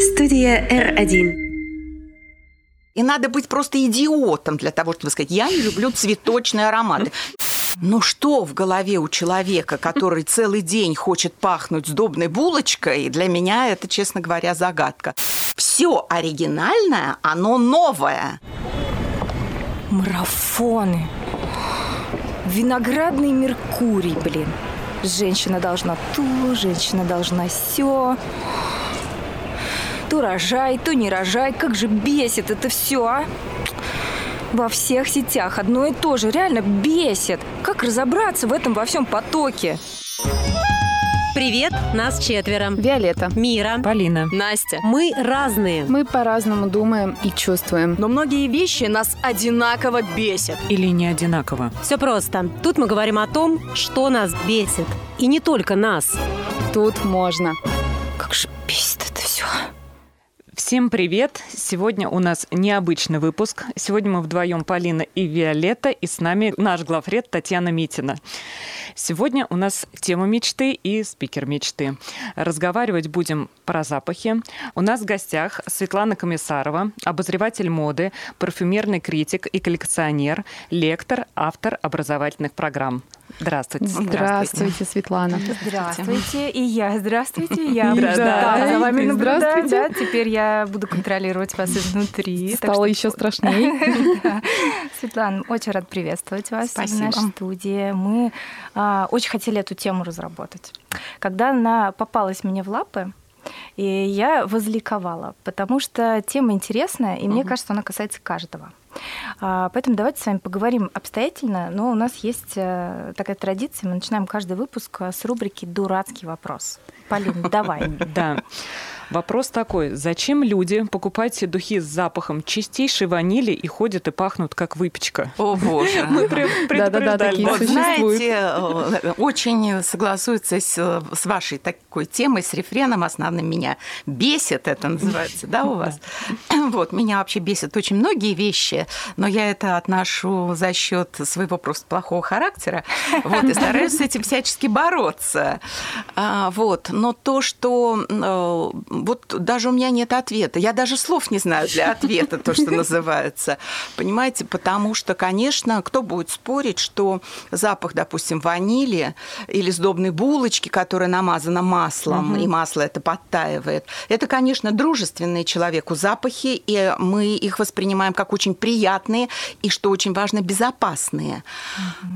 Студия R1. И надо быть просто идиотом для того, чтобы сказать, я не люблю цветочные ароматы. Но что в голове у человека, который целый день хочет пахнуть сдобной булочкой, для меня это, честно говоря, загадка. Все оригинальное, оно новое. Марафоны. Виноградный Меркурий, блин. Женщина должна то, женщина должна все. То рожай, то не рожай. Как же бесит это все, а? Во всех сетях одно и то же. Реально бесит. Как разобраться в этом во всем потоке? Привет, нас четверо. Виолетта. Мира. Полина. Настя. Мы разные. Мы по-разному думаем и чувствуем. Но многие вещи нас одинаково бесят. Или не одинаково. Все просто. Тут мы говорим о том, что нас бесит. И не только нас. Тут можно. Как же бесит это все. Всем привет! Сегодня у нас необычный выпуск. Сегодня мы вдвоем Полина и Виолетта, и с нами наш главред Татьяна Митина. Сегодня у нас тема мечты и спикер мечты. Разговаривать будем про запахи. У нас в гостях Светлана Комиссарова, обозреватель моды, парфюмерный критик и коллекционер, лектор, автор образовательных программ. Здравствуйте. Здравствуйте, Светлана. Здравствуйте. И я. Здравствуйте. Я Здравствуйте. да, за вами наблюдаю. Здравствуйте. Да, теперь я буду контролировать вас изнутри. Стало что- еще страшнее. Да. Светлана, очень рад приветствовать вас Спасибо. в нашей студии. Мы а, очень хотели эту тему разработать. Когда она попалась мне в лапы, и я возликовала, потому что тема интересная, и мне кажется, она касается каждого. А, Поэтому давайте с вами поговорим обстоятельно, но у нас есть э, такая традиция, мы начинаем каждый выпуск с рубрики «Дурацкий вопрос». Полина, давай. Да. Вопрос такой. Зачем люди покупают духи с запахом чистейшей ванили и ходят и пахнут, как выпечка? О, боже. Мы предупреждали. Вот знаете, э, очень согласуется с, вашей такой темой, с рефреном основным меня бесит, это называется, да, у вас? Вот, меня вообще бесят очень многие вещи, но я это отношу за счет своего просто плохого характера, вот, и стараюсь с этим всячески бороться. А, Вот, но то, что э, вот даже у меня нет ответа, я даже слов не знаю для ответа, то, что называется, понимаете, потому что, конечно, кто будет спорить, что запах, допустим, ванили или сдобной булочки, которая намазана маслом, и масло это подтаивает, это, конечно, дружественные человеку запахи, и мы их воспринимаем как очень приятные и, что очень важно, безопасные.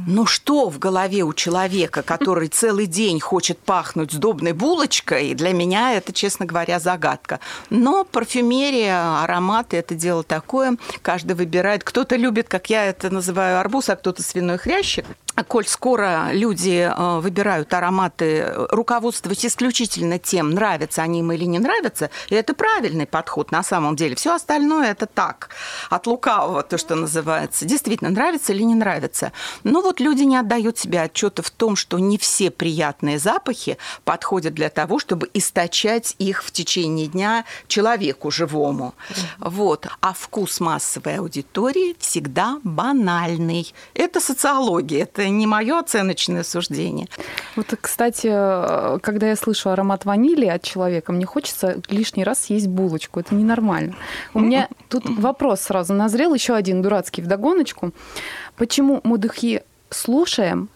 Но что в голове у человека, который целый день хочет пахнуть сдобной булочкой, для меня это, честно говоря, загадка. Но парфюмерия, ароматы – это дело такое. Каждый выбирает. Кто-то любит, как я это называю, арбуз, а кто-то свиной хрящик. Коль скоро люди э, выбирают ароматы, э, руководствуясь исключительно тем, нравятся они им или не нравятся, и это правильный подход на самом деле. Все остальное это так, от лукавого, то, что называется. Действительно, нравится или не нравится. Но вот люди не отдают себе отчета в том, что не все приятные запахи подходят для того, чтобы источать их в течение дня человеку живому. Вот. А вкус массовой аудитории всегда банальный. Это социология, это не мое оценочное суждение. Вот, кстати, когда я слышу аромат ванили от человека, мне хочется лишний раз съесть булочку. Это ненормально. У меня тут вопрос сразу назрел, еще один дурацкий вдогоночку. Почему мы духи слушаем,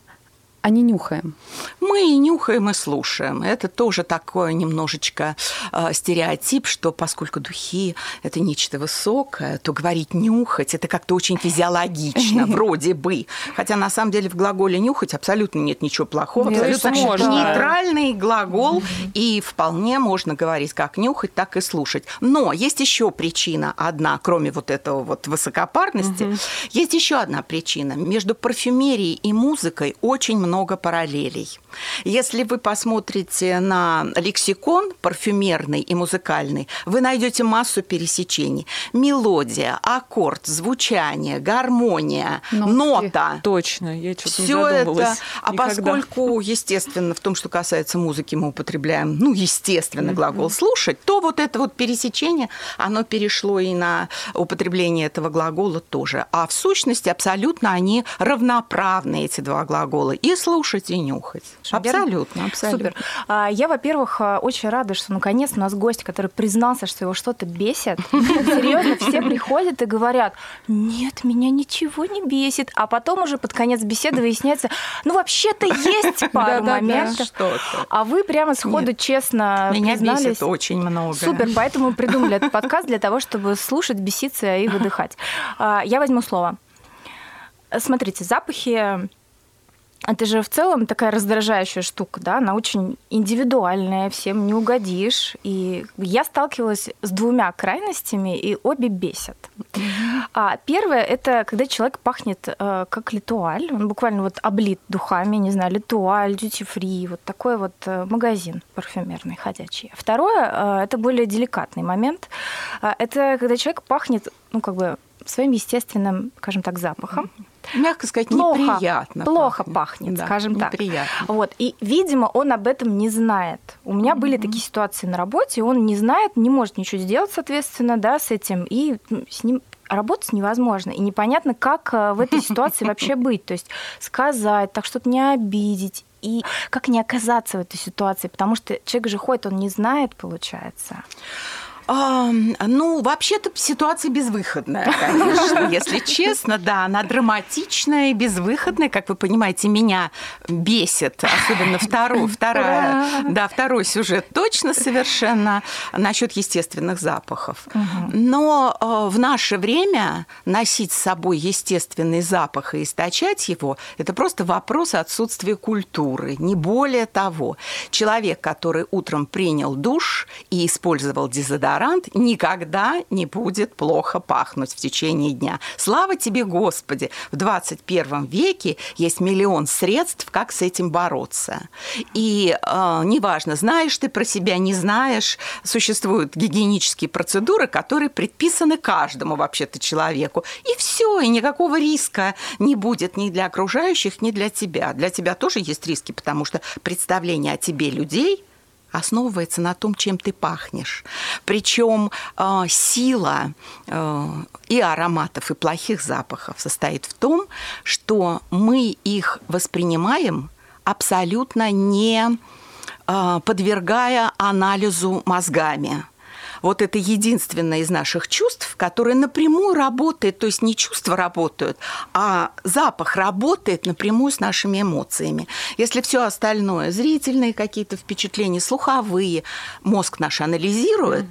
а не нюхаем? Мы и нюхаем, и слушаем. Это тоже такое немножечко э, стереотип, что поскольку духи – это нечто высокое, то говорить «нюхать» – это как-то очень физиологично, вроде бы. Хотя на самом деле в глаголе «нюхать» абсолютно нет ничего плохого. Нет, абсолютно можно. нейтральный глагол, и вполне можно говорить как «нюхать», так и «слушать». Но есть еще причина одна, кроме вот этого вот высокопарности, есть еще одна причина. Между парфюмерией и музыкой очень много параллелей. Если вы посмотрите на лексикон парфюмерный и музыкальный, вы найдете массу пересечений. Мелодия, аккорд, звучание, гармония, Нотки. нота. Точно, я что-то не Все это, задумывалась. а Никогда. поскольку, естественно, в том, что касается музыки, мы употребляем, ну, естественно, глагол слушать, то вот это вот пересечение, оно перешло и на употребление этого глагола тоже. А в сущности абсолютно они равноправны, эти два глагола. И слушать и нюхать. Верно? Абсолютно, абсолютно. Супер. А, Я, во-первых, а, очень рада, что наконец у нас гость, который признался, что его что-то бесит. Серьезно, все приходят и говорят, нет, меня ничего не бесит. А потом уже под конец беседы выясняется, ну вообще-то есть пару моментов. А вы прямо сходу честно Меня бесит очень много. Супер, поэтому придумали этот подкаст для того, чтобы слушать, беситься и выдыхать. А, Я возьму слово. Смотрите, запахи это же в целом такая раздражающая штука, да, она очень индивидуальная, всем не угодишь. И я сталкивалась с двумя крайностями, и обе бесят. А первое это когда человек пахнет э, как литуаль, он буквально вот облит духами, не знаю, литуаль, duty free, вот такой вот э, магазин парфюмерный ходячий. Второе э, это более деликатный момент, Э, это когда человек пахнет, ну как бы своим естественным, скажем так, запахом. Мягко сказать, Плохо, неприятно. плохо пахнет, Да, скажем так. неприятно. Вот. И, видимо, он об этом не знает. У меня были такие ситуации на работе, он не знает, не может ничего сделать, соответственно, да, с этим, и ну, с ним работать невозможно. И непонятно, как э, в этой ситуации вообще быть. То есть сказать, так, чтобы не обидеть. И как не оказаться в этой ситуации, потому что человек же ходит, он не знает, получается. А, ну, вообще-то ситуация безвыходная, конечно, если честно, да, она драматичная и безвыходная, как вы понимаете, меня бесит, особенно второй, вторая, да, второй сюжет точно совершенно насчет естественных запахов. Но э, в наше время носить с собой естественный запах и источать его, это просто вопрос отсутствия культуры, не более того. Человек, который утром принял душ и использовал дезодорант, никогда не будет плохо пахнуть в течение дня. Слава тебе, Господи! В 21 веке есть миллион средств, как с этим бороться. И э, неважно, знаешь ты про себя, не знаешь, существуют гигиенические процедуры, которые предписаны каждому вообще-то человеку. И все, и никакого риска не будет ни для окружающих, ни для тебя. Для тебя тоже есть риски, потому что представление о тебе людей – основывается на том, чем ты пахнешь. Причем э, сила э, и ароматов, и плохих запахов состоит в том, что мы их воспринимаем абсолютно не э, подвергая анализу мозгами. Вот это единственное из наших чувств, которое напрямую работает, то есть не чувства работают, а запах работает напрямую с нашими эмоциями. Если все остальное, зрительные какие-то впечатления, слуховые, мозг наш анализирует,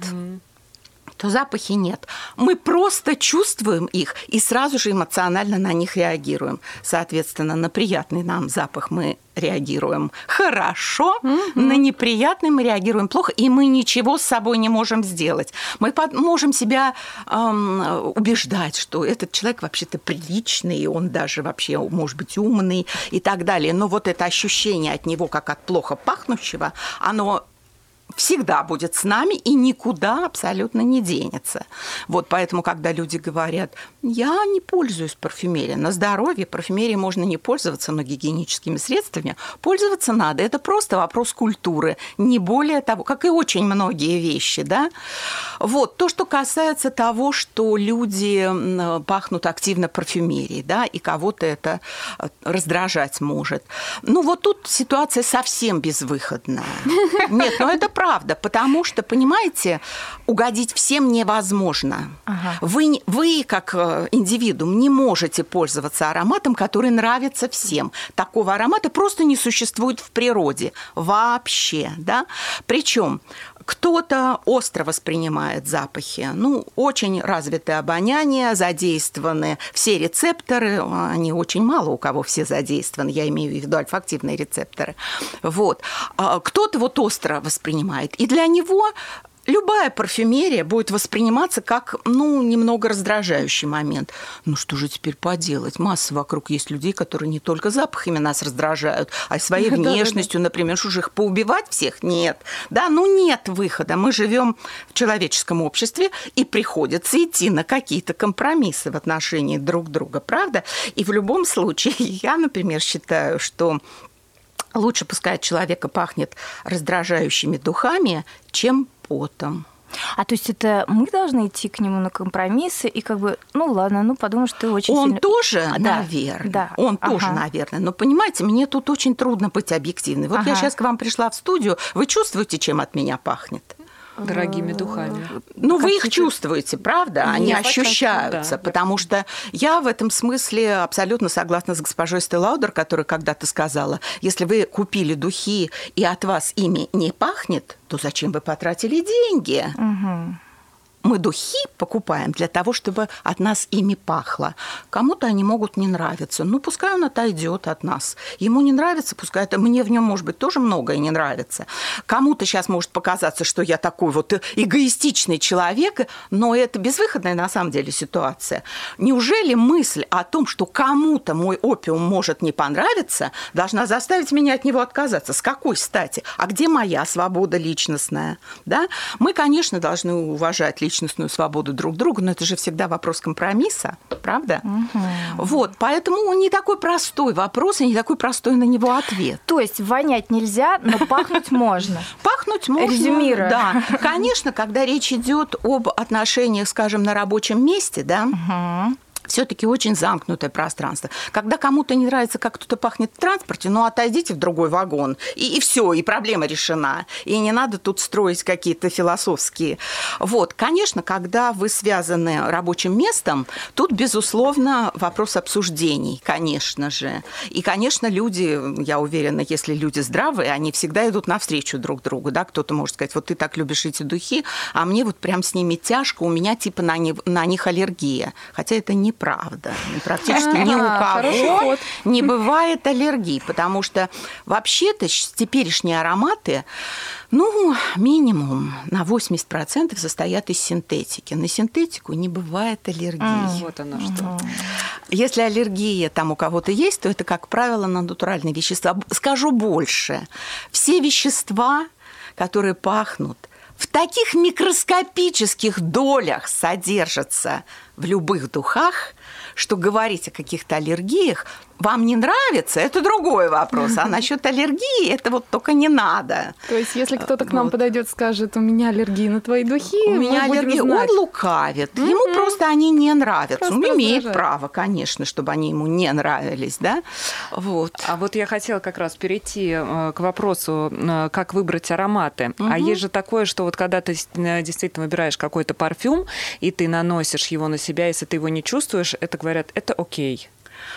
то запахи нет. Мы просто чувствуем их и сразу же эмоционально на них реагируем. Соответственно, на приятный нам запах мы реагируем хорошо, на неприятный мы реагируем плохо, и мы ничего с собой не можем сделать. Мы под- можем себя эм, убеждать, что этот человек вообще-то приличный, он даже вообще может быть умный и так далее. Но вот это ощущение от него, как от плохо пахнущего, оно всегда будет с нами и никуда абсолютно не денется. Вот поэтому, когда люди говорят, я не пользуюсь парфюмерией, на здоровье парфюмерией можно не пользоваться, но гигиеническими средствами пользоваться надо. Это просто вопрос культуры, не более того, как и очень многие вещи, да. Вот, то, что касается того, что люди пахнут активно парфюмерией, да, и кого-то это э, раздражать может. Ну, вот тут ситуация совсем безвыходная. Нет, но это правда, потому что, понимаете, угодить всем невозможно. Ага. Вы, вы, как э, индивидуум, не можете пользоваться ароматом, который нравится всем. Такого аромата просто не существует в природе вообще, да. Причем кто-то остро воспринимает запахи. Ну, очень развитое обоняние, задействованы все рецепторы, они очень мало у кого все задействованы, я имею в виду альфактивные рецепторы. Вот. А Кто-то вот остро воспринимает, и для него любая парфюмерия будет восприниматься как, ну, немного раздражающий момент. Ну, что же теперь поделать? Масса вокруг есть людей, которые не только запахами нас раздражают, а своей внешностью, например, что же их поубивать всех? Нет. Да, ну нет выхода. Мы живем в человеческом обществе, и приходится идти на какие-то компромиссы в отношении друг друга, правда? И в любом случае, я, например, считаю, что Лучше пускай от человека пахнет раздражающими духами, чем потом. А то есть это мы должны идти к нему на компромиссы и как бы, ну ладно, ну подумаешь, ты очень Он сильно... тоже, Да, наверное. да, Он ага. тоже, наверное. Но понимаете, мне тут очень трудно быть объективной. Вот я Ага. сейчас к вам пришла в студию. Вы чувствуете, чем от меня пахнет? Дорогими духами. Ну, вы их чувствуете, правда? Они Нет, ощущаются, да. потому что я в этом смысле абсолютно согласна с госпожой Стеллаудер, которая когда-то сказала, если вы купили духи и от вас ими не пахнет, то зачем вы потратили деньги? Мгм. Мы духи покупаем для того, чтобы от нас ими пахло. Кому-то они могут не нравиться. Ну, пускай он отойдет от нас. Ему не нравится, пускай это мне в нем, может быть, тоже многое не нравится. Кому-то сейчас может показаться, что я такой вот эгоистичный человек, но это безвыходная на самом деле ситуация. Неужели мысль о том, что кому-то мой опиум может не понравиться, должна заставить меня от него отказаться? С какой стати? А где моя свобода личностная? Да? Мы, конечно, должны уважать личностную свободу друг друга, но это же всегда вопрос компромисса, правда? Вот, поэтому не такой простой вопрос и не такой простой на него ответ. То есть вонять нельзя, но пахнуть можно. Пахнуть можно. Резюмируя. Да. Конечно, когда речь идет об отношениях, скажем, на рабочем месте, да, все-таки очень замкнутое пространство. Когда кому-то не нравится, как кто-то пахнет в транспорте, ну отойдите в другой вагон, и, и все, и проблема решена. И не надо тут строить какие-то философские. Вот, конечно, когда вы связаны рабочим местом, тут, безусловно, вопрос обсуждений, конечно же. И, конечно, люди, я уверена, если люди здравые, они всегда идут навстречу друг другу, да, кто-то может сказать, вот ты так любишь эти духи, а мне вот прям с ними тяжко, у меня типа на, не- на них аллергия. Хотя это неправда. Практически ни у А, кого не бывает аллергии, потому что вообще-то теперешние ароматы, ну, минимум на 80% состоят из синтетики. На синтетику не бывает аллергии. Вот оно что. Если аллергия там у кого-то есть, то это, как правило, на натуральные вещества. Скажу больше. Все вещества, которые пахнут, в таких микроскопических долях содержатся в любых духах, что говорить о каких-то аллергиях вам не нравится, это другой вопрос. А насчет аллергии это вот только не надо. То есть, если кто-то к нам Вот. подойдет, скажет, у меня аллергия на твои духи, У меня будем аллергия, знать. он лукавит. Ему просто они не нравятся. Просто он имеет раздражает. право, конечно, чтобы они ему не нравились, да? Вот. А вот я хотела как раз перейти э, к вопросу, э, как выбрать ароматы. А есть же такое, что вот когда ты э, действительно выбираешь какой-то парфюм, и ты наносишь его на себя, если ты его не чувствуешь, это говорят, это окей.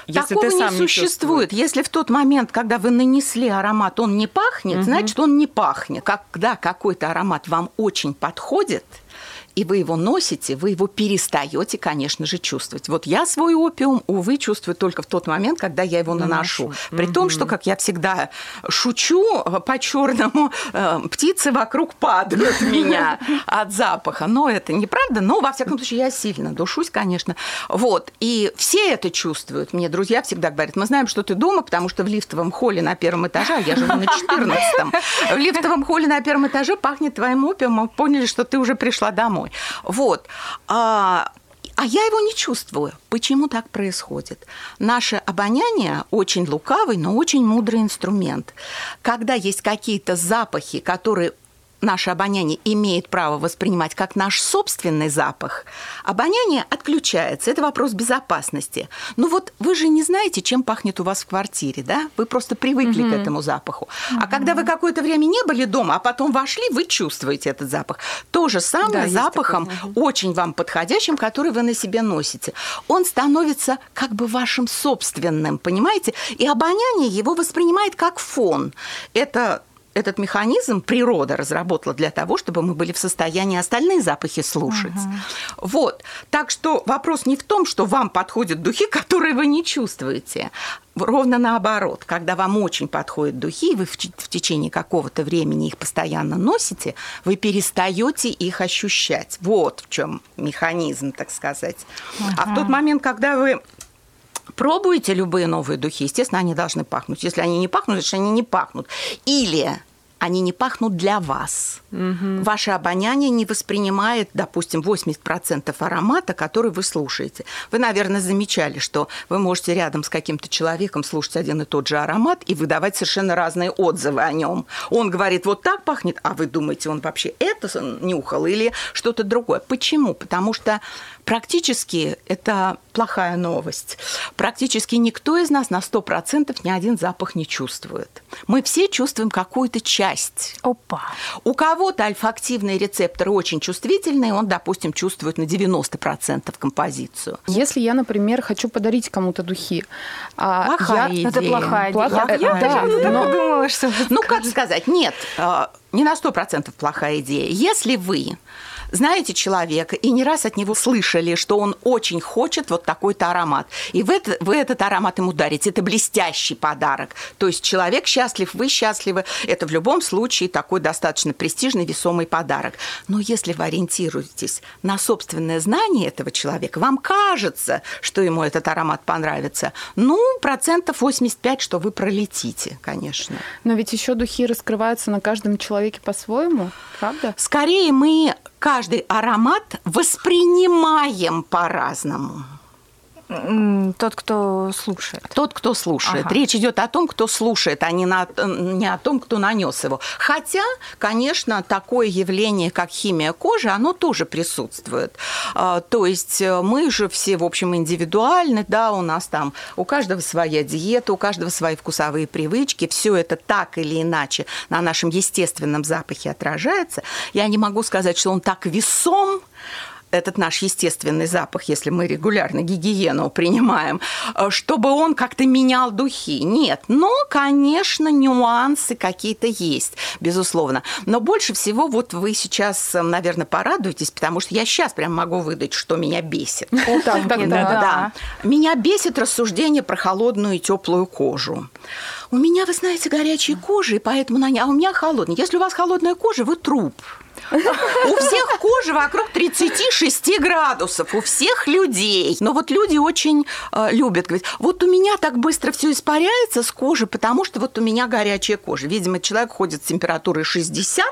Если Такого ты сам не не существует. Если в тот момент, когда вы нанесли аромат, он не пахнет, значит, он не пахнет. Когда какой-то аромат вам очень подходит, и вы его носите, вы его перестаете, конечно же, чувствовать. Вот я свой опиум, увы, чувствую только в тот момент, когда я его наношу. Наношу. При том, что, как я всегда шучу э, по-черному, э, птицы вокруг падают меня от запаха. Но это неправда. Но, во всяком случае, я сильно душусь, конечно. Вот. И все это чувствуют. Мне друзья всегда говорят, мы знаем, что ты дома, потому что в лифтовом холле на первом этаже, а я живу на 14 в лифтовом холле на первом этаже пахнет твоим опиумом, поняли, что ты уже пришла домой. Вот. А, а я его не чувствую. Почему так происходит? Наше обоняние очень лукавый, но очень мудрый инструмент. Когда есть какие-то запахи, которые наше обоняние имеет право воспринимать как наш собственный запах, обоняние отключается. Это вопрос безопасности. Ну вот вы же не знаете, чем пахнет у вас в квартире, да? Вы просто привыкли к этому запаху. А когда вы какое-то время не были дома, а потом вошли, вы чувствуете этот запах. То же Да, самое есть запахом, такое. очень вам подходящим, который вы на себе носите. Он становится как бы вашим собственным, понимаете? И обоняние его воспринимает как фон. Это этот механизм природа разработала для того, чтобы мы были в состоянии остальные запахи слушать. Вот. Так что вопрос не в том, что вам подходят духи, которые вы не чувствуете. Ровно наоборот. Когда вам очень подходят духи, и вы в, в течение какого-то времени их постоянно носите, вы перестаете их ощущать. Вот в чем механизм, так сказать. А в тот момент, когда вы пробуете любые новые духи, естественно, они должны пахнуть. Если они не пахнут, значит, они не пахнут. Или они не пахнут для вас. Ваше обоняние не воспринимает, допустим, 80% аромата, который вы слушаете. Вы, наверное, замечали, что вы можете рядом с каким-то человеком слушать один и тот же аромат и выдавать совершенно разные отзывы о нем. Он говорит, вот так пахнет, а вы думаете, он вообще это нюхал или что-то другое. Почему? Потому что практически это плохая новость. Практически никто из нас на 100% ни один запах не чувствует. Мы все чувствуем какую-то часть. Опа. У кого-то ольфактивные рецепторы очень чувствительные, он, допустим, чувствует на 90% композицию. Если я, например, хочу подарить кому-то духи, а Плохая я... идея. Это плохая Плохая- идея. э, да, Я но- подумала, что Ну, как сказать, нет, э, не на 100% плохая идея. Если вы знаете человека и не раз от него слышали, что он очень хочет вот такой-то аромат, и вы, это- вы этот аромат ему дарите, это блестящий подарок. То есть человек счастлив, вы счастливы, это в любом случае такой достаточно престижный, весомый подарок. Но если вы ориентируетесь на собственное знание этого человека, вам кажется, что ему этот аромат понравится, ну, процентов 85, что вы пролетите, конечно. Но ведь еще духи раскрываются на каждом человеке по-своему, правда? Скорее мы каждый аромат воспринимаем по-разному. Тот, кто слушает. Тот, кто слушает. Ага. Речь идет о том, кто слушает, а не, на, не о том, кто нанес его. Хотя, конечно, такое явление, как химия кожи, оно тоже присутствует. А, То есть э, мы же все, в общем, индивидуальны, да, у нас там у каждого своя диета, у каждого свои вкусовые привычки, все это так или иначе на нашем естественном запахе отражается. Я не могу сказать, что он так весом, этот наш естественный запах, если мы регулярно гигиену принимаем, э, чтобы он как-то менял духи. Нет. Но, конечно, нюансы какие-то есть, безусловно. Но больше всего вот вы сейчас, э, наверное, порадуетесь, потому что я сейчас прям могу выдать, что меня бесит. Да. Меня бесит рассуждение про холодную и теплую кожу. У меня, вы знаете, горячая кожа, и поэтому на ней... А у меня холодная. Если у вас холодная кожа, вы труп. У всех кожа вокруг 36 градусов, у всех людей. Но вот люди очень э, любят говорить, вот у меня так быстро все испаряется с кожи, потому что вот у меня горячая кожа. Видимо, человек ходит с температурой 60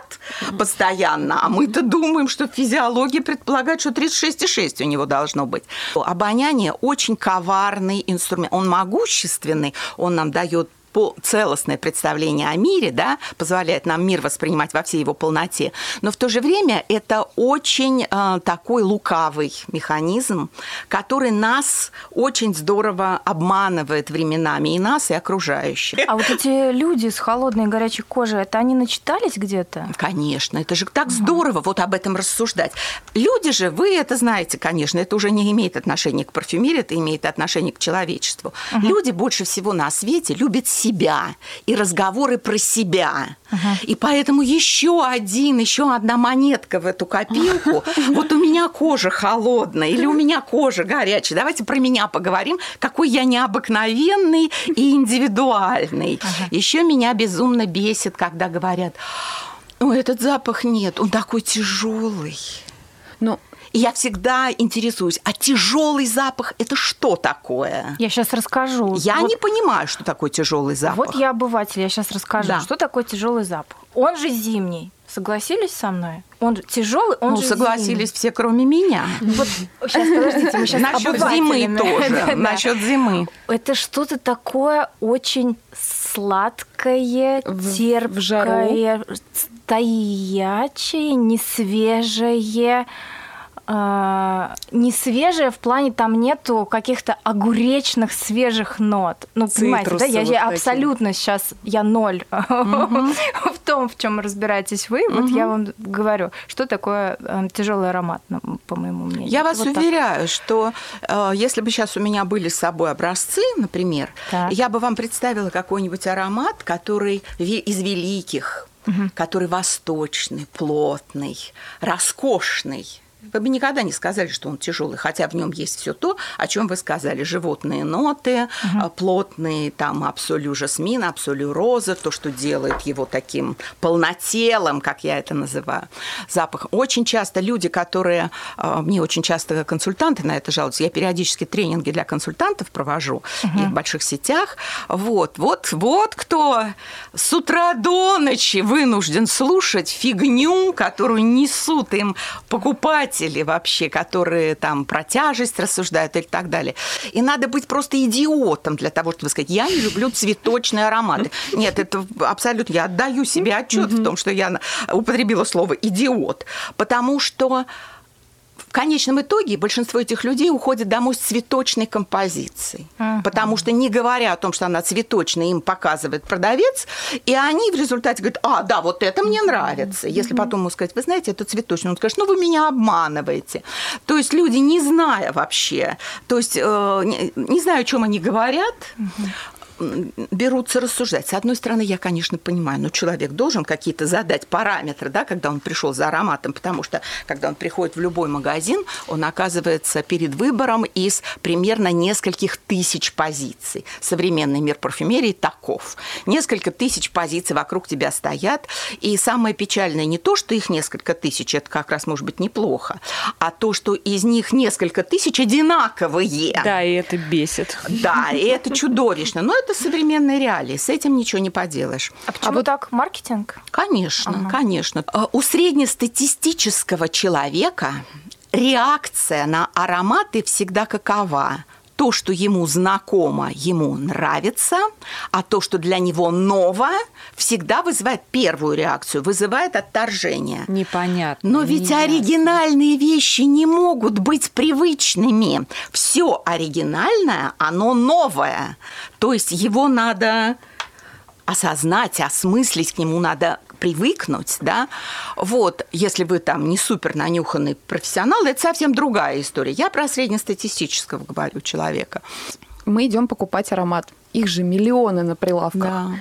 постоянно, а мы-то думаем, что физиология предполагает, что 36,6 у него должно быть. Обоняние очень коварный инструмент. Он могущественный, он нам дает целостное представление о мире, да, позволяет нам мир воспринимать во всей его полноте, но в то же время это очень э, такой лукавый механизм, который нас очень здорово обманывает временами, и нас, и окружающих. А вот эти люди с холодной и горячей кожей, это они начитались где-то? Конечно, это же так здорово вот об этом рассуждать. Люди же, вы это знаете, конечно, это уже не имеет отношения к парфюмерии, это имеет отношение к человечеству. Люди больше всего на свете любят себя и разговоры про себя. И поэтому еще один, еще одна монетка в эту копилку. Вот у меня кожа холодная или у меня кожа горячая. Давайте про меня поговорим, какой я необыкновенный и индивидуальный. Еще меня безумно бесит, когда говорят, ну, этот запах нет, он такой тяжелый. Ну, И я всегда интересуюсь, а тяжелый запах это что такое? Я сейчас расскажу. Я Вот- не понимаю, что такое тяжелый запах. Вот я обыватель, я сейчас расскажу, Да. что такое тяжелый запах. Он же зимний. Согласились со мной? Он же тяжелый, он ну, же согласились все, кроме меня. зимний. Вот сейчас подождите, мы сейчас Насчет зимы тоже. Насчет зимы. Это что-то такое очень сладкое, терпкое, стоячее, несвежее. А, не свежее в плане там нету каких-то огуречных свежих нот. Ну, понимаете, да, я, я абсолютно сейчас я ноль в том, в чем разбираетесь вы. Вот я вам говорю, что такое тяжелый аромат, по моему мнению. Я вас Вот так. уверяю, что э, если бы сейчас у меня были с собой образцы, например, Так. я бы вам представила какой-нибудь аромат, который из великих, который восточный, плотный, роскошный. Вы бы никогда не сказали, что он тяжелый, хотя в нем есть все то, о чем вы сказали. Животные ноты, угу. плотные там абсолю жасмин, абсолю роза, то, что делает его таким полнотелым, как я это называю, запах. Очень часто люди, которые, а, мне очень часто консультанты на это жалуются, я периодически тренинги для консультантов провожу угу. и в больших сетях. Вот, вот, вот кто с утра до ночи вынужден слушать фигню, которую несут им покупатели вообще, которые там про тяжесть рассуждают и так далее. И надо быть просто идиотом для того, чтобы сказать, я не люблю цветочные ароматы. Нет, это абсолютно, я отдаю себе отчет в том, что я употребила слово идиот, потому что конечном итоге большинство этих людей уходит домой с цветочной композицией, uh-huh. потому что не говоря о том, что она цветочная, им показывает продавец, и они в результате говорят, а, да, вот это мне нравится. Если uh-huh. потом ему сказать, вы знаете, это цветочное, он скажет, ну вы меня обманываете. То есть люди, не зная вообще, то есть э, не, не знаю, о чем они говорят, uh-huh берутся рассуждать. С одной стороны, я, конечно, понимаю, но человек должен какие-то задать параметры, да, когда он пришел за ароматом, потому что, когда он приходит в любой магазин, он оказывается перед выбором из примерно нескольких тысяч позиций. Современный мир парфюмерии таков. Несколько тысяч позиций вокруг тебя стоят, и самое печальное не то, что их несколько тысяч, это как раз может быть неплохо, а то, что из них несколько тысяч одинаковые. Да, и это бесит. Да, и это чудовищно. Но это это современные реалии, с этим ничего не поделаешь. А почему а вот так маркетинг? Конечно, ага. конечно. А, у среднестатистического человека реакция на ароматы всегда какова? То, что ему знакомо, ему нравится, а то, что для него ново, всегда вызывает первую реакцию, вызывает отторжение. Непонятно. Но ведь неясно. оригинальные вещи не могут быть привычными. Все оригинальное, оно новое. То есть его надо осознать, осмыслить, к нему надо привыкнуть, да, вот, если вы там не супер нанюханный профессионал, это совсем другая история. Я про среднестатистического говорю человека. Мы идем покупать аромат. Их же миллионы на прилавках. Да.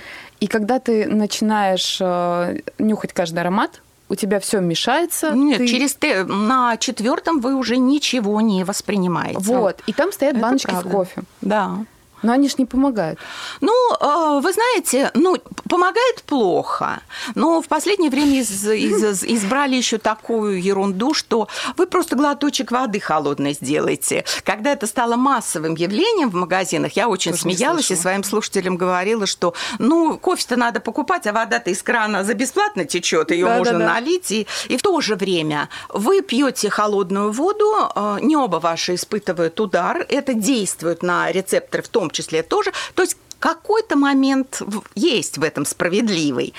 И когда ты начинаешь э, нюхать каждый аромат, у тебя все мешается. Нет, ты... через те, на четвертом вы уже ничего не воспринимаете. Вот. И там стоят Это баночки правда. с кофе. Да. Но они же не помогают. Ну, а, вы знаете, ну, помогает плохо. Но в последнее время из, из, избрали еще такую ерунду, что вы просто глоточек воды холодной сделаете. Когда это стало массовым явлением в магазинах, я очень Тоже смеялась и своим слушателям говорила, что, ну, кофе-то надо покупать, а вода-то из крана за бесплатно течет, ее да, можно да, да. налить. И, и в то же время вы пьете холодную воду, а, не оба ваши испытывают удар, это действует на рецепторы в том том числе тоже. То есть какой-то момент есть в этом справедливый.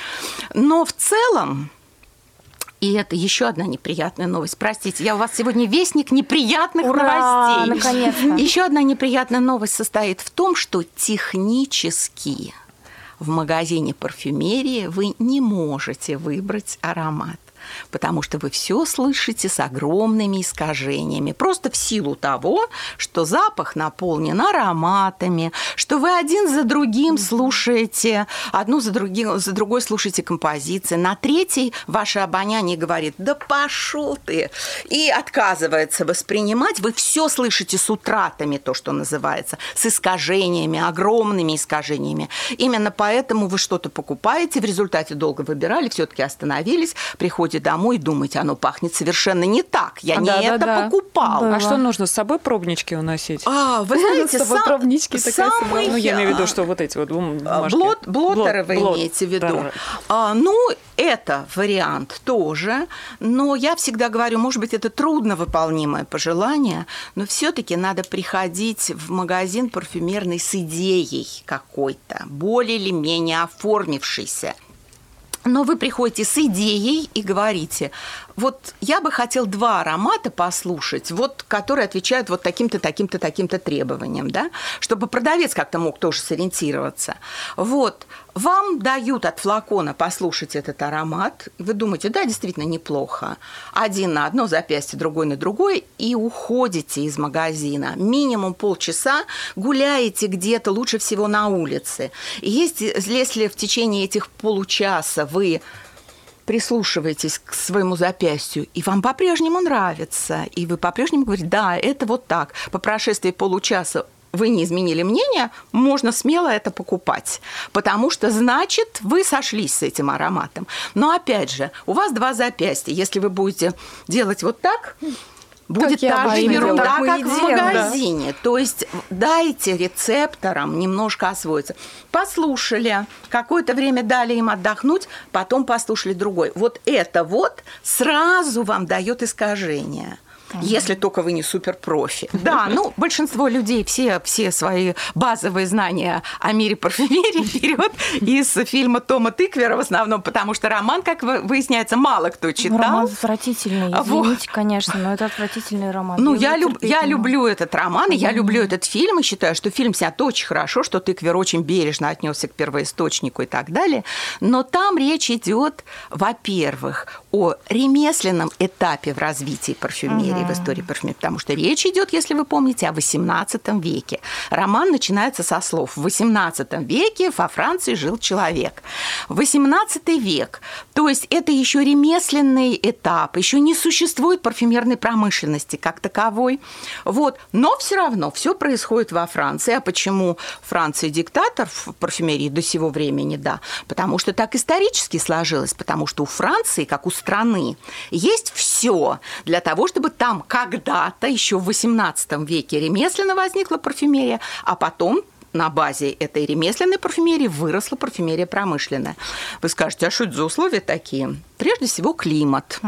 Но в целом и это еще одна неприятная новость. Простите, я у вас сегодня вестник неприятных Ура, новостей. Наконец-то. Еще одна неприятная новость состоит в том, что технически в магазине парфюмерии вы не можете выбрать аромат потому что вы все слышите с огромными искажениями. Просто в силу того, что запах наполнен ароматами, что вы один за другим слушаете, одну за, другим, за другой слушаете композиции. На третий ваше обоняние говорит, да пошел ты, и отказывается воспринимать. Вы все слышите с утратами, то, что называется, с искажениями, огромными искажениями. Именно поэтому вы что-то покупаете, в результате долго выбирали, все-таки остановились, приходите приходите домой, думаете, оно пахнет совершенно не так. Я а, не да, это да, покупал. Да. А что нужно с собой пробнички уносить? А, вы знаете, сам, пробнички самые... Ну, я имею в виду, что вот эти вот бумажки. Блот, блотеры Блот, вы блот, имеете в виду. Да. А, ну, это вариант тоже, но я всегда говорю, может быть, это трудно выполнимое пожелание, но все-таки надо приходить в магазин парфюмерный с идеей какой-то, более или менее оформившейся. Но вы приходите с идеей и говорите, вот я бы хотел два аромата послушать, вот, которые отвечают вот таким-то, таким-то, таким-то требованиям, да, чтобы продавец как-то мог тоже сориентироваться. Вот, вам дают от флакона послушать этот аромат, вы думаете, да, действительно неплохо. Один на одно запястье, другой на другое, и уходите из магазина. Минимум полчаса гуляете где-то, лучше всего на улице. И если в течение этих получаса вы прислушиваетесь к своему запястью, и вам по-прежнему нравится, и вы по-прежнему говорите, да, это вот так. По прошествии получаса вы не изменили мнение, можно смело это покупать, потому что значит вы сошлись с этим ароматом. Но опять же, у вас два запястья. Если вы будете делать вот так, будет я та же ерунда, как и в делаем, да. магазине. То есть дайте рецепторам немножко освоиться. Послушали, какое-то время дали им отдохнуть, потом послушали другой. Вот это вот сразу вам дает искажение. Если только вы не суперпрофи. Да, ну, большинство людей все, все свои базовые знания о мире парфюмерии берет из фильма Тома Тыквера в основном, потому что роман, как вы- выясняется, мало кто читал. Роман отвратительный, А вот. извините, конечно, но это отвратительный роман. Ну, я, люб- я люблю этот роман, и я люблю этот фильм, и считаю, что фильм снят очень хорошо, что Тыквер очень бережно отнесся к первоисточнику и так далее. Но там речь идет, во-первых, о ремесленном этапе в развитии парфюмерии, в истории парфюмерии, потому что речь идет, если вы помните, о XVIII веке. Роман начинается со слов «В XVIII веке во Франции жил человек». XVIII век, то есть это еще ремесленный этап, еще не существует парфюмерной промышленности как таковой. Вот. Но все равно все происходит во Франции. А почему Франция диктатор в парфюмерии до сего времени? Да, потому что так исторически сложилось, потому что у Франции, как у страны, есть все для того, чтобы там когда-то, еще в XVIII веке ремесленно возникла парфюмерия, а потом на базе этой ремесленной парфюмерии выросла парфюмерия промышленная. Вы скажете, а что это за условия такие? Прежде всего, климат.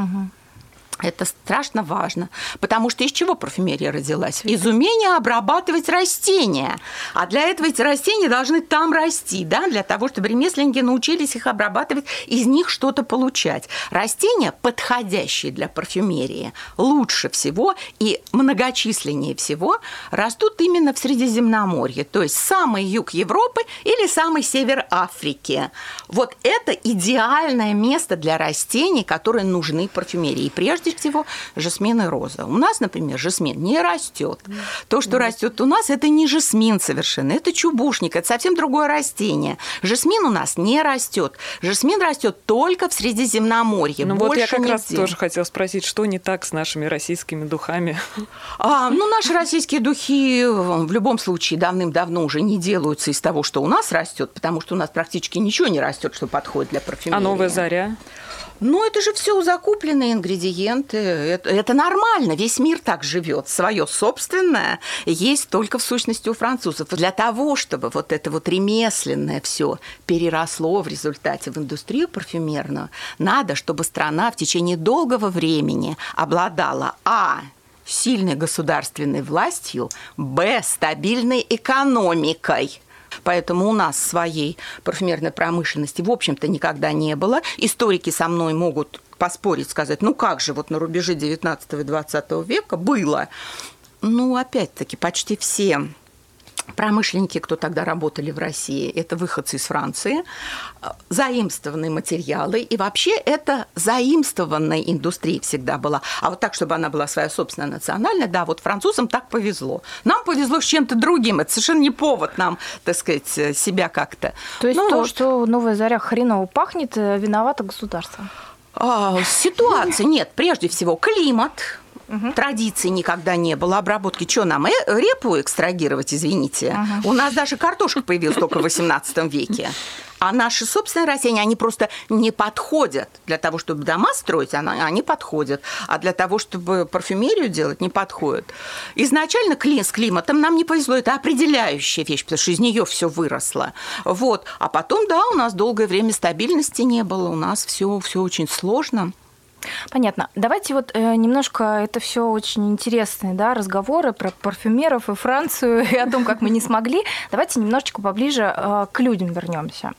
Это страшно важно, потому что из чего парфюмерия родилась? Из умения обрабатывать растения. А для этого эти растения должны там расти, да, для того, чтобы ремесленники научились их обрабатывать, из них что-то получать. Растения, подходящие для парфюмерии, лучше всего и многочисленнее всего растут именно в Средиземноморье, то есть самый юг Европы или самый север Африки. Вот это идеальное место для растений, которые нужны парфюмерии. И прежде всего жасмин и роза. У нас, например, жасмин не растет. То, что растет у нас, это не жасмин совершенно, это чубушник, это совсем другое растение. Жасмин у нас не растет. Жасмин растет только в Средиземноморье. Ну вот я как раз нигде. тоже хотела спросить, что не так с нашими российскими духами? А, ну, наши российские духи в любом случае давным-давно уже не делаются из того, что у нас растет, потому что у нас практически ничего не растет, что подходит для парфюмерии. А новая заря? Ну, это же все закупленные ингредиенты. Это, это нормально. Весь мир так живет. Свое собственное есть только в сущности у французов. Для того, чтобы вот это вот ремесленное все переросло в результате в индустрию парфюмерную, надо, чтобы страна в течение долгого времени обладала а сильной государственной властью, б стабильной экономикой. Поэтому у нас своей парфюмерной промышленности, в общем-то, никогда не было. Историки со мной могут поспорить, сказать, ну как же, вот на рубеже 19 и 20 века было. Ну, опять-таки, почти все промышленники, кто тогда работали в России, это выходцы из Франции, заимствованные материалы, и вообще это заимствованная индустрия всегда была. А вот так, чтобы она была своя собственная национальная, да, вот французам так повезло. Нам повезло с чем-то другим, это совершенно не повод нам, так сказать, себя как-то. То есть Ну то, вот. что новая заря хреново пахнет, э, виновато государство. А, ситуация, нет, прежде всего климат. Традиций никогда не было обработки. Что нам, э, репу экстрагировать, извините? У нас даже картошка появилась только в 18 веке. А наши собственные растения, они просто не подходят для того, чтобы дома строить, они подходят. А для того, чтобы парфюмерию делать, не подходят. Изначально с климатом нам не повезло. Это определяющая вещь, потому что из нее все выросло. Вот. А потом, да, у нас долгое время стабильности не было. У нас все, все очень сложно. Понятно. Давайте вот э, немножко, это все очень интересные да, разговоры про парфюмеров и Францию, и о том, как мы не смогли. Давайте немножечко поближе э, к людям вернемся.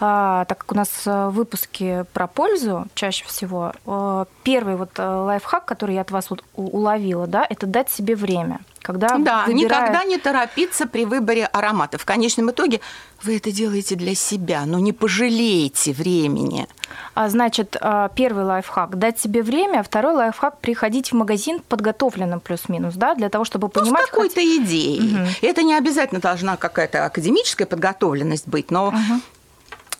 А, так как у нас э, выпуски про пользу чаще всего, э, первый вот э, лайфхак, который я от вас вот уловила, да, это дать себе время. Когда Да, выбирая- никогда не торопиться при выборе аромата. В конечном итоге вы это делаете для себя, но не пожалеете времени. А, Значит, а, первый лайфхак – дать себе время, а второй лайфхак – приходить в магазин подготовленным плюс-минус, да, для того, чтобы Ну, понимать... с какой-то идеей. Это не обязательно должна какая-то академическая подготовленность быть, но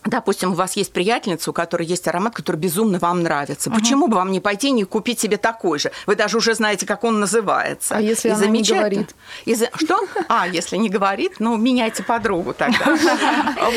Допустим, у вас есть приятельница, у которой есть аромат, который безумно вам нравится. Почему бы вам не пойти и не купить себе такой же? Вы даже уже знаете, как он называется. А если И она не говорит? И за- Что? А, если не говорит, ну, меняйте подругу тогда.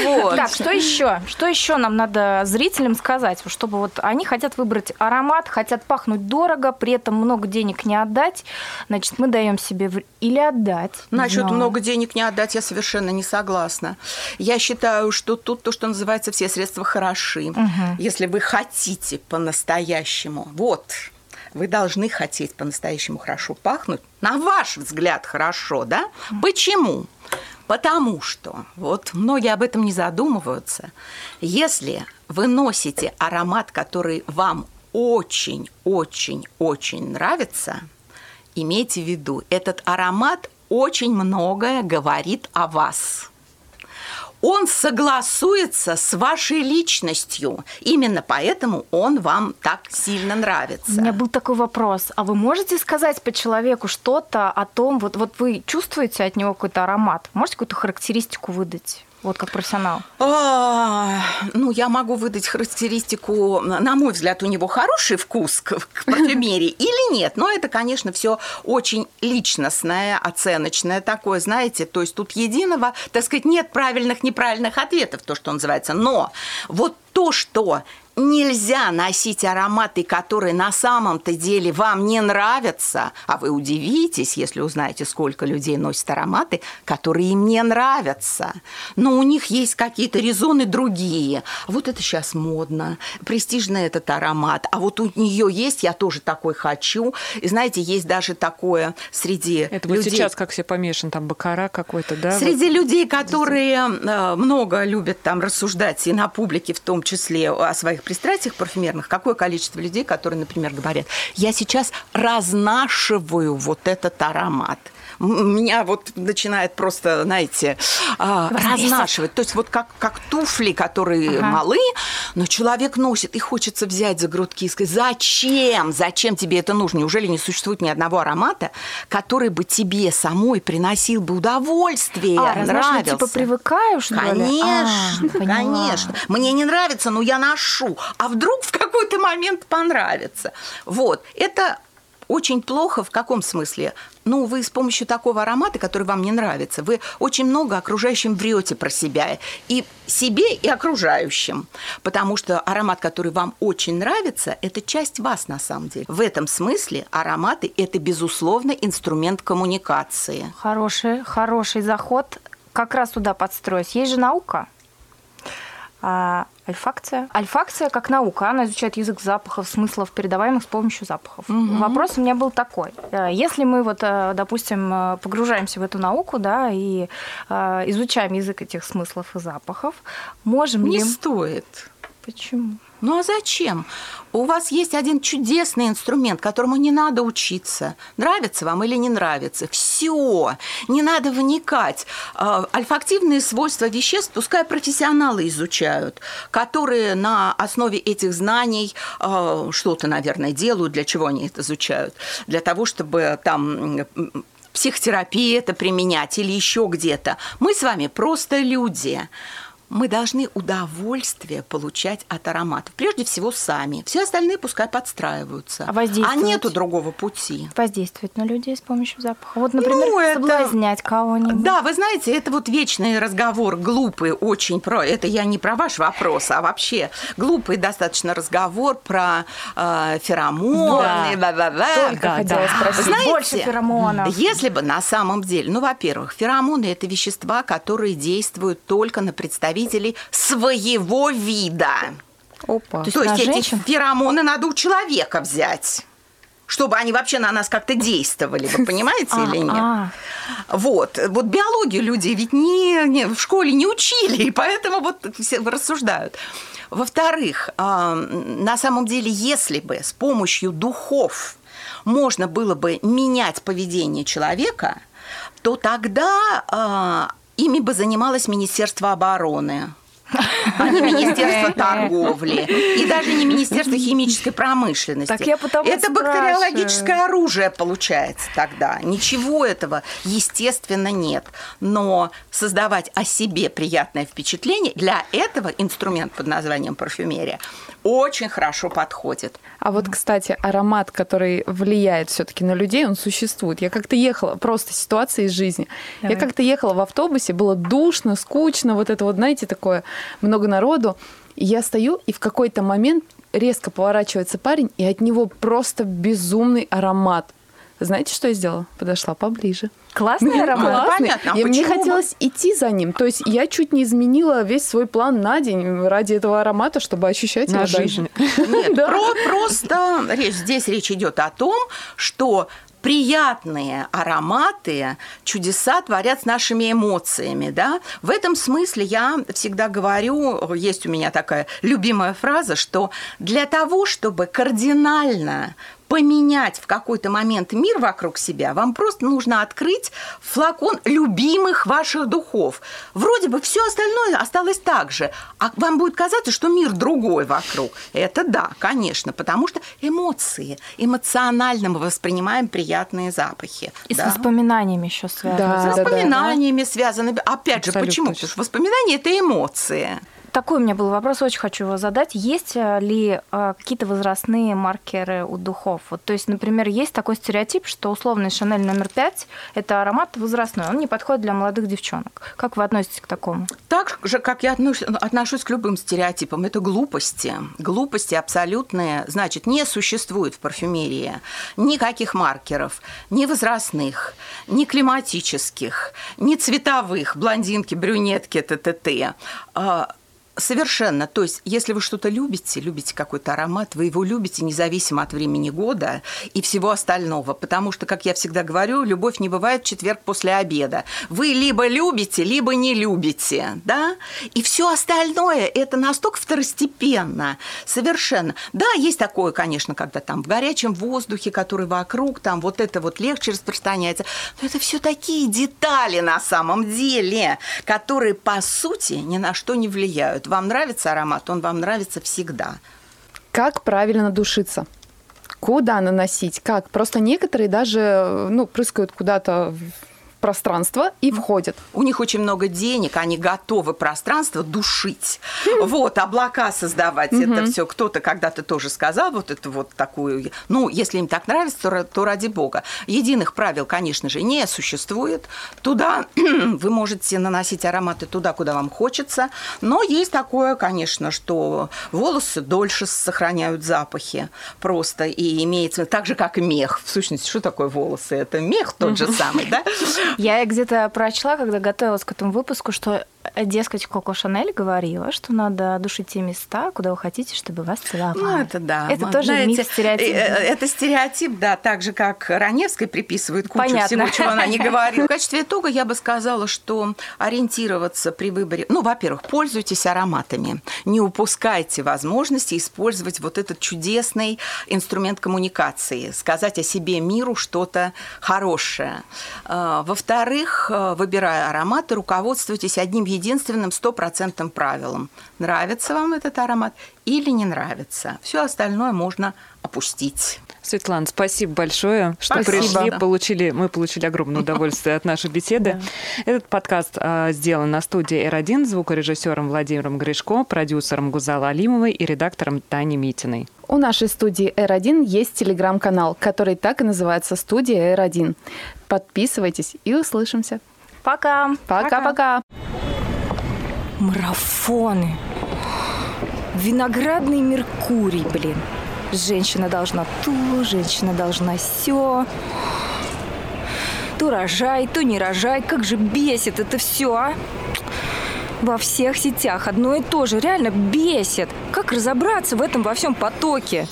Вот. Так, что еще? Что еще нам надо зрителям сказать, чтобы вот они хотят выбрать аромат, хотят пахнуть дорого, при этом много денег не отдать, значит, мы даем себе в- или отдать. Насчет много денег не отдать я совершенно не согласна. Я считаю, что тут то, что называется, все средства хороши. Если вы хотите по-настоящему, вот, вы должны хотеть по-настоящему хорошо пахнуть, на ваш взгляд хорошо, да? Почему? Потому что, вот многие об этом не задумываются, если вы носите аромат, который вам очень-очень-очень нравится, имейте в виду, этот аромат очень многое говорит о вас. Он согласуется с вашей личностью. Именно поэтому он вам так сильно У нравится. меня был такой вопрос. А вы можете сказать по человеку что-то о том, вот, вот вы чувствуете от него какой-то аромат? Можете какую-то характеристику выдать? Вот как профессионал. А, я могу выдать характеристику, на мой взгляд, у него хороший вкус к, к парфюмерии или нет. Но это, конечно, все очень личностное, оценочное такое, знаете. То есть тут единого, так сказать, нет правильных, неправильных ответов, то, что называется. Но вот то, что нельзя носить ароматы, которые на самом-то деле вам не нравятся, а вы удивитесь, если узнаете, сколько людей носят ароматы, которые им не нравятся. Но у них есть какие-то резоны другие. Вот это сейчас модно, престижный этот аромат, а вот у нее есть, я тоже такой хочу. И знаете, есть даже такое среди Это вот людей... сейчас как все помешан, там бакара какой-то, да? Среди людей, которые э, много любят там рассуждать и на публике в том числе о своих пристрастиях парфюмерных, какое количество людей, которые, например, говорят, я сейчас разнашиваю вот этот аромат. Меня вот начинает просто, знаете, а, разнашивать. То есть вот как, как туфли, которые Ага. малы, но человек носит, и хочется взять за грудки и сказать, зачем, зачем тебе это нужно? Неужели не существует ни одного аромата, который бы тебе самой приносил бы удовольствие, А, разнашивать, нравился? типа привыкаю, что ли? Конечно, А, конечно. Мне не нравится, но я ношу. А вдруг в какой-то момент понравится. Вот. Это очень плохо в каком смысле? Ну, вы с помощью такого аромата, который вам не нравится, вы очень много окружающим врете про себя. И себе, и окружающим. Потому что аромат, который вам очень нравится, это часть вас на самом деле. В этом смысле ароматы – это, безусловно, инструмент коммуникации. Хороший, хороший заход. Как раз туда подстроюсь. Есть же наука. А, альфакция. Альфакция как наука, она изучает язык запахов, смыслов, передаваемых с помощью запахов. Вопрос у меня был такой. Э, Если мы, вот, э, допустим, э, погружаемся в эту науку, да, и изучаем язык этих смыслов и запахов, можем Не ли... стоит. Почему? Ну а зачем? У вас есть один чудесный инструмент, которому не надо учиться. Нравится вам или не нравится. Все. Не надо вникать. А, Альфактивные свойства веществ пускай профессионалы изучают, которые на основе этих знаний а, что-то, наверное, делают. Для чего они это изучают? Для того, чтобы там психотерапии это применять или еще где-то. Мы с вами просто люди. Мы должны удовольствие получать от ароматов. Прежде всего сами. Все остальные пускай подстраиваются. А воздействовать? нету другого пути. Воздействовать на людей с помощью запаха. Вот, например, Ну, это- соблазнять кого-нибудь. Да, вы знаете, это вот вечный разговор, глупый очень про... Это я не про ваш вопрос, а вообще глупый достаточно разговор про э, феромоны. ба-ба-ба. Только Да, хотела да. спросить. Знаете, Больше феромонов. Если бы на самом деле, ну, во-первых, феромоны – это вещества, которые действуют только на представителей своего вида. Опа. То есть То есть эти женщин? феромоны надо у человека взять чтобы они вообще на нас как-то действовали, вы понимаете или нет? А, Вот, вот биологию люди ведь не, не- в школе не учили, и поэтому вот все рассуждают. Во-вторых, а, на самом деле, если бы с помощью духов можно было бы менять поведение человека, то тогда а, ими бы занималось Министерство обороны. А не Министерство торговли и даже не Министерство химической промышленности. Так я потому Это спрашиваю. бактериологическое оружие получается тогда. Ничего этого, естественно, нет. Но создавать о себе приятное впечатление, для этого инструмент под названием парфюмерия очень хорошо подходит. А вот, кстати, аромат, который влияет все-таки на людей, он существует. Я как-то ехала, просто ситуация из жизни. Давай. Я как-то ехала в автобусе, было душно, скучно, вот это вот, знаете, такое, много народу. И я стою, и в какой-то момент резко поворачивается парень, и от него просто безумный аромат. Знаете, что я сделала? Подошла поближе. Классный Ну, аромат. класс. Классный. понятно, а И мне почему? хотелось идти за ним. То есть я чуть не изменила весь свой план на день ради этого аромата, чтобы ощущать На его дальше. жизнь. Нет, Да. про- просто речь, здесь речь идет о том, что приятные ароматы, чудеса творят с нашими эмоциями, да. В этом смысле я всегда говорю, есть у меня такая любимая фраза, что для того, чтобы кардинально поменять в какой-то момент мир вокруг себя, вам просто нужно открыть флакон любимых ваших духов. Вроде бы все остальное осталось так же, а вам будет казаться, что мир другой вокруг. Это да, конечно, потому что эмоции, эмоционально мы воспринимаем приятные запахи. И с да. воспоминаниями еще связано. Да, С да, воспоминаниями связаны. Опять же, Абсолютно почему? точно. Потому что воспоминания – это эмоции. Такой у меня был вопрос, очень хочу его задать. Есть э, ли э, какие-то возрастные маркеры у духов? Вот, то есть, например, есть такой стереотип, что условный Шанель номер пять – это аромат возрастной, он не подходит для молодых девчонок. Как вы относитесь к такому? Так же, как я отнош- отношусь к любым стереотипам, это глупости. Глупости абсолютные. Значит, не существует в парфюмерии никаких маркеров, ни возрастных, ни климатических, ни цветовых, блондинки, брюнетки, т.т.т. Совершенно. То есть, если вы что-то любите, любите какой-то аромат, вы его любите независимо от времени года и всего остального. Потому что, как я всегда говорю, любовь не бывает в четверг после обеда. Вы либо любите, либо не любите. Да? И все остальное это настолько второстепенно. Совершенно. Да, есть такое, конечно, когда там в горячем воздухе, который вокруг, там вот это вот легче распространяется. Но это все такие детали на самом деле, которые, по сути, ни на что не влияют. Вам нравится аромат, он вам нравится всегда. Как правильно душиться? Куда наносить? Как? Просто некоторые даже ну, прыскают куда-то пространство и входят. У них очень много денег, они готовы пространство душить. Вот, облака создавать, это все. Кто-то когда-то тоже сказал вот эту вот такую... Ну, если им так нравится, то, ра- то ради бога. Единых правил, конечно же, не существует. Туда вы можете наносить ароматы туда, куда вам хочется. Но есть такое, конечно, что волосы дольше сохраняют запахи просто. И имеется так же, как и мех. В сущности, что такое волосы? Это мех тот же самый, да? Я где-то прочла, когда готовилась к этому выпуску, что, дескать, Коко Шанель говорила, что надо душить те места, куда вы хотите, чтобы вас целовали. Ну, это да. Это тоже знаете, миф, стереотип. э, э, Это стереотип, да, так же, как Раневской приписывает кучу Понятно. всего, чего она не говорила. В качестве итога я бы сказала, что ориентироваться при выборе... Ну, во-первых, пользуйтесь ароматами. Не упускайте возможности использовать вот этот чудесный инструмент коммуникации, сказать о себе миру что-то хорошее. А, Во-вторых, э, выбирая ароматы, руководствуйтесь одним единственным стопроцентным правилом. Нравится вам этот аромат или не нравится. Все остальное можно опустить. Светлана, спасибо большое, что Спасибо. пришли, Да. получили, мы получили огромное удовольствие от нашей беседы. Этот подкаст а, сделан на студии R1 звукорежиссером Владимиром Гришко, продюсером Гузала Алимовой и редактором Таней Митиной. У нашей студии R1 есть телеграм-канал, который так и называется «Студия R1». Подписывайтесь и услышимся. Пока. Пока-пока. Марафоны. Виноградный Меркурий, блин. Женщина должна то, женщина должна все. То рожай, то не рожай. Как же бесит это все, а? Во всех сетях одно и то же. Реально бесит. Как разобраться в этом во всем потоке?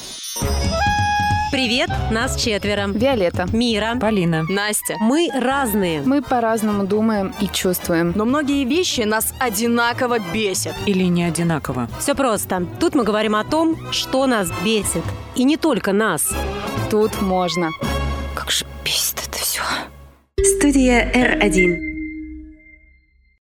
Привет, нас четверо. Виолетта. Мира. Полина. Настя. Мы разные. Мы по-разному думаем и чувствуем. Но многие вещи нас одинаково бесят. Или не одинаково. Все просто. Тут мы говорим о том, что нас бесит. И не только нас. Тут можно. Как же бесит это все. Студия R1.